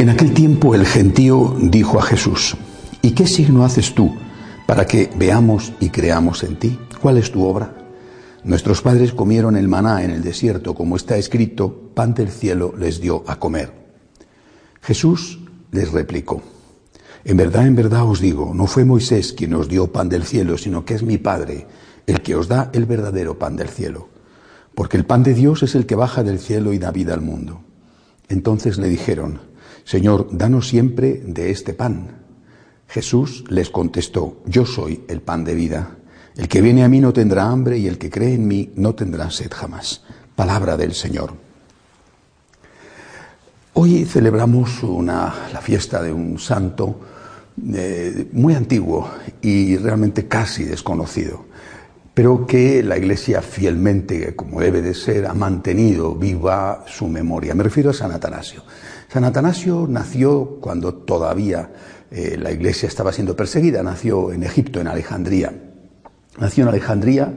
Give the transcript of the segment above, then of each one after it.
En aquel tiempo el gentío dijo a Jesús, ¿y qué signo haces tú para que veamos y creamos en ti? ¿Cuál es tu obra? Nuestros padres comieron el maná en el desierto, como está escrito, pan del cielo les dio a comer. Jesús les replicó, en verdad, en verdad os digo, no fue Moisés quien os dio pan del cielo, sino que es mi Padre el que os da el verdadero pan del cielo. Porque el pan de Dios es el que baja del cielo y da vida al mundo. Entonces le dijeron, Señor, danos siempre de este pan. Jesús les contestó, Yo soy el pan de vida. El que viene a mí no tendrá hambre y el que cree en mí no tendrá sed jamás. Palabra del Señor. Hoy celebramos la fiesta de un santo eh, muy antiguo y realmente casi desconocido, pero que la Iglesia fielmente, como debe de ser, ha mantenido viva su memoria. Me refiero a San Atanasio. San Atanasio nació cuando todavía eh, la Iglesia estaba siendo perseguida, nació en Egipto, en Alejandría. Nació en Alejandría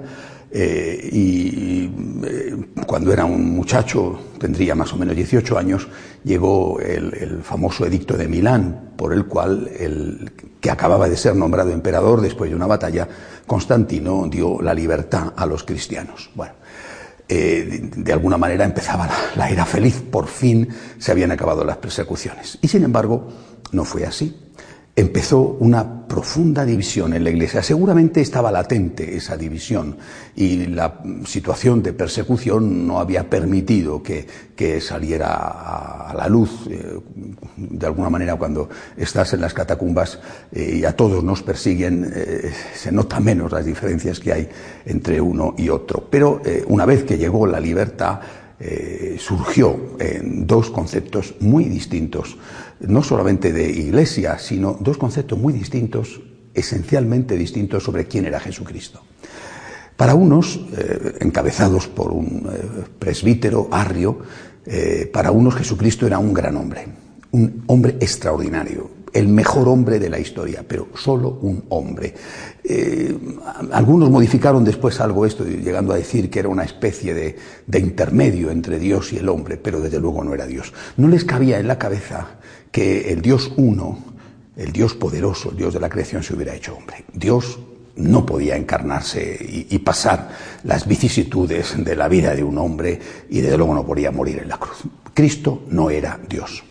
eh, y eh, cuando era un muchacho, tendría más o menos 18 años, llegó el, famoso edicto de Milán, por el cual el que acababa de ser nombrado emperador después de una batalla, Constantino dio la libertad a los cristianos. Bueno, eh, de, alguna manera empezaba la era feliz, por fin se habían acabado las persecuciones. Y sin embargo, no fue así empezó una profunda división en la Iglesia. Seguramente estaba latente esa división y la situación de persecución no había permitido que, saliera a, la luz. Eh, de alguna manera, cuando estás en las catacumbas eh, y a todos nos persiguen, eh, se nota menos las diferencias que hay entre uno y otro. Pero una vez que llegó la libertad, surgió en dos conceptos muy distintos no solamente de iglesia, sino dos conceptos muy distintos, esencialmente distintos sobre quién era Jesucristo. Para unos, eh, encabezados por un eh, presbítero arrio, eh, para unos Jesucristo era un gran hombre, un hombre extraordinario, el mejor hombre de la historia, pero solo un hombre. algunos modificaron después algo esto, llegando a decir que era una especie de, de intermedio entre Dios y el hombre, pero desde luego no era Dios. No les cabía en la cabeza que el Dios uno, el Dios poderoso, el Dios de la creación, se hubiera hecho hombre. Dios no podía encarnarse y, pasar las vicisitudes de la vida de un hombre y desde luego no podía morir en la cruz. Cristo no era Dios.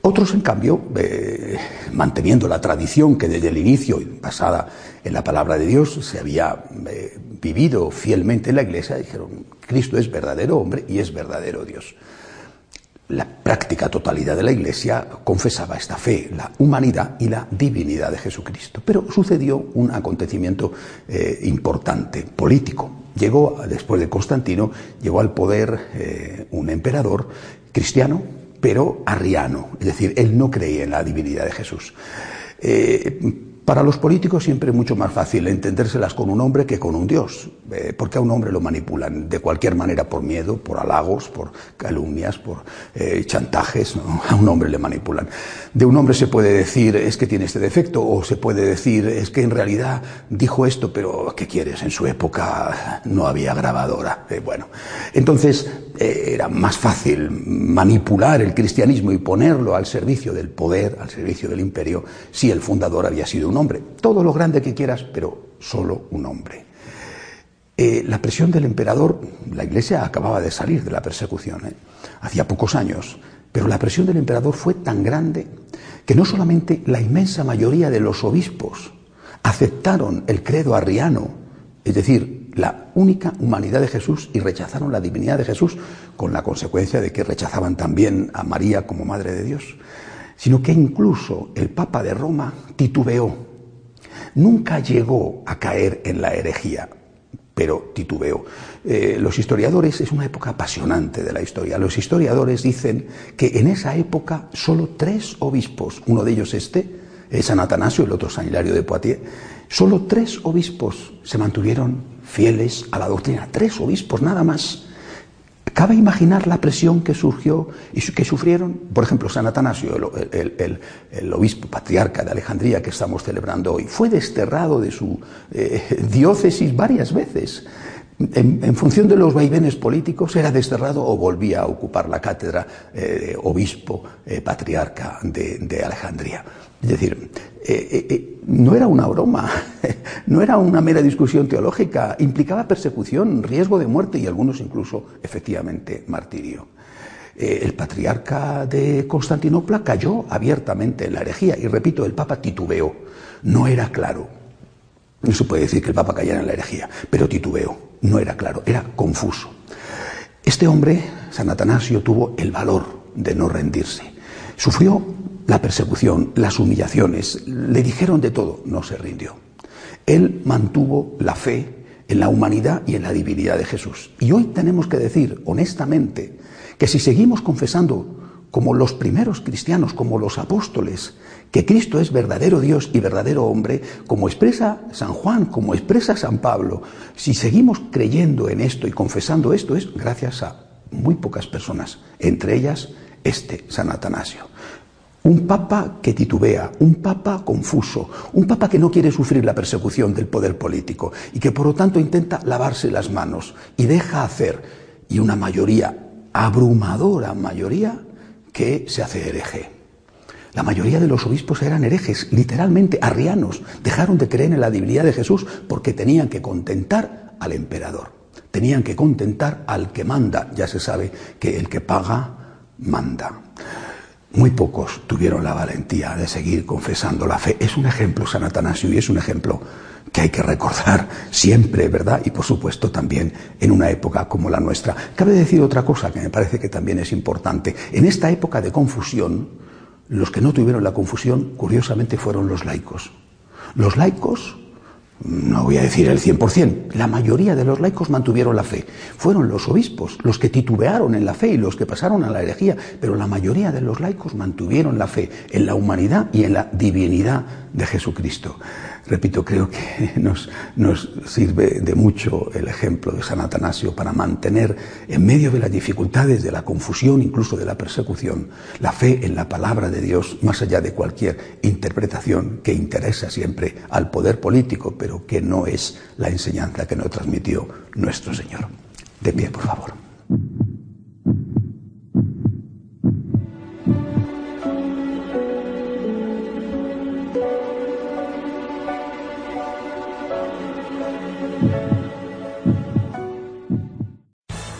Otros, en cambio, eh, manteniendo la tradición que desde el inicio, basada en la palabra de Dios, se había eh, vivido fielmente en la iglesia, dijeron, Cristo es verdadero hombre y es verdadero Dios la práctica totalidad de la Iglesia confesaba esta fe, la humanidad y la divinidad de Jesucristo. Pero sucedió un acontecimiento eh, importante, político. Llegó, después de Constantino, llegó al poder un emperador cristiano, pero arriano, es decir, él no creía en la divinidad de Jesús. Eh, para los políticos siempre es mucho más fácil entendérselas con un hombre que con un Dios, eh, porque a un hombre lo manipulan de cualquier manera por miedo, por halagos, por calumnias, por eh, chantajes, a un hombre le manipulan. De un hombre se puede decir es que tiene este defecto o se puede decir es que en realidad dijo esto, pero ¿qué quieres? En su época no había grabadora. Eh, bueno, entonces era más fácil manipular el cristianismo y ponerlo al servicio del poder, al servicio del imperio, si el fundador había sido un hombre. Todo lo grande que quieras, pero solo un hombre. Eh, la presión del emperador, la iglesia acababa de salir de la persecución, ¿eh? hacía pocos años, pero la presión del emperador fue tan grande que no solamente la inmensa mayoría de los obispos aceptaron el credo arriano, es decir, la única humanidad de Jesús y rechazaron la divinidad de Jesús, con la consecuencia de que rechazaban también a María como Madre de Dios, sino que incluso el Papa de Roma titubeó Nunca llegó a caer en la herejía, pero titubeó. Eh, los historiadores, es una época apasionante de la historia, los historiadores dicen que en esa época solo tres obispos, uno de ellos este, San Atanasio, el otro San Hilario de Poitiers, solo tres obispos se mantuvieron fieles a la doctrina, tres obispos nada más. Cabe imaginar la presión que surgió y que sufrieron, por ejemplo, San Atanasio, el, obispo patriarca de Alejandría que estamos celebrando hoy, fue desterrado de su eh, diócesis varias veces. En, función de los vaivenes políticos, era desterrado o volvía a ocupar la cátedra de obispo eh, patriarca de Alejandría. Es decir, eh, eh, eh, no era una broma, no era una mera discusión teológica, implicaba persecución, riesgo de muerte y algunos incluso, efectivamente, martirio. el patriarca de Constantinopla cayó abiertamente en la herejía y, repito, el Papa titubeó, no era claro. No se puede decir que el Papa cayera en la herejía, pero titubeó, no era claro, era confuso. Este hombre, San Atanasio, tuvo el valor de no rendirse. Sufrió la persecución, las humillaciones, le dijeron de todo, no se rindió. Él mantuvo la fe en la humanidad y en la divinidad de Jesús. Y hoy tenemos que decir honestamente que si seguimos confesando como los primeros cristianos, como los apóstoles, que Cristo es verdadero Dios y verdadero hombre, como expresa San Juan, como expresa San Pablo, si seguimos creyendo en esto y confesando esto es gracias a muy pocas personas, entre ellas este San Atanasio. Un papa que titubea, un papa confuso, un papa que no quiere sufrir la persecución del poder político y que por lo tanto intenta lavarse las manos y deja hacer, y una mayoría, abrumadora mayoría, que se hace hereje. La mayoría de los obispos eran herejes, literalmente arrianos, dejaron de creer en la divinidad de Jesús porque tenían que contentar al emperador, tenían que contentar al que manda, ya se sabe que el que paga manda. Muy pocos tuvieron la valentía de seguir confesando la fe. Es un ejemplo San Atanasio y es un ejemplo que hay que recordar siempre, ¿verdad? Y por supuesto también en una época como la nuestra. Cabe decir otra cosa que me parece que también es importante. En esta época de confusión, los que no tuvieron la confusión, curiosamente, fueron los laicos. Los laicos no voy a decir el 100%, la mayoría de los laicos mantuvieron la fe. Fueron los obispos los que titubearon en la fe y los que pasaron a la herejía, pero la mayoría de los laicos mantuvieron la fe en la humanidad y en la divinidad de Jesucristo. Repito, creo que nos, nos, sirve de mucho el ejemplo de San Atanasio para mantener en medio de las dificultades, de la confusión, incluso de la persecución, la fe en la palabra de Dios, más allá de cualquier interpretación que interesa siempre al poder político, pero que no es la enseñanza que nos transmitió nuestro Señor. De pie, por favor.